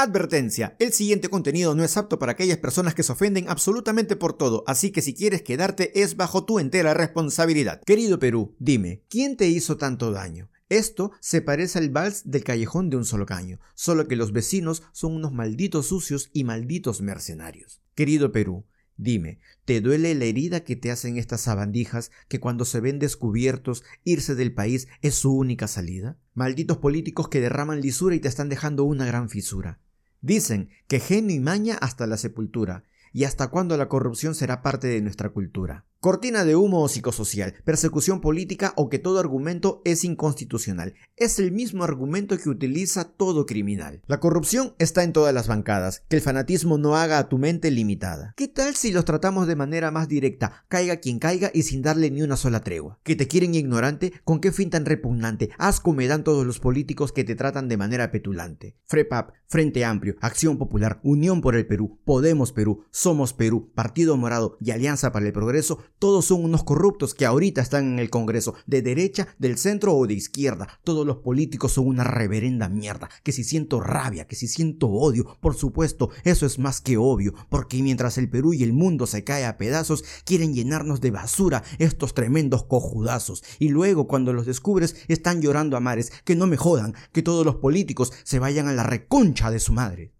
Advertencia, el siguiente contenido no es apto para aquellas personas que se ofenden absolutamente por todo, así que si quieres quedarte es bajo tu entera responsabilidad. Querido Perú, dime, ¿quién te hizo tanto daño? Esto se parece al vals del callejón de un solo caño, solo que los vecinos son unos malditos sucios y malditos mercenarios. Querido Perú, Dime, ¿te duele la herida que te hacen estas sabandijas que cuando se ven descubiertos irse del país es su única salida? Malditos políticos que derraman lisura y te están dejando una gran fisura. Dicen que genio y maña hasta la sepultura, y hasta cuándo la corrupción será parte de nuestra cultura. Cortina de humo o psicosocial, persecución política o que todo argumento es inconstitucional. Es el mismo argumento que utiliza todo criminal. La corrupción está en todas las bancadas, que el fanatismo no haga a tu mente limitada. ¿Qué tal si los tratamos de manera más directa, caiga quien caiga y sin darle ni una sola tregua? ¿Que te quieren ignorante? ¿Con qué fin tan repugnante? Asco me dan todos los políticos que te tratan de manera petulante. FREPAP, Frente Amplio, Acción Popular, Unión por el Perú, Podemos Perú, Somos Perú, Partido Morado y Alianza para el Progreso todos son unos corruptos que ahorita están en el Congreso, de derecha, del centro o de izquierda. Todos los políticos son una reverenda mierda. Que si siento rabia, que si siento odio, por supuesto, eso es más que obvio, porque mientras el Perú y el mundo se cae a pedazos, quieren llenarnos de basura estos tremendos cojudazos. Y luego, cuando los descubres, están llorando a mares. Que no me jodan, que todos los políticos se vayan a la reconcha de su madre.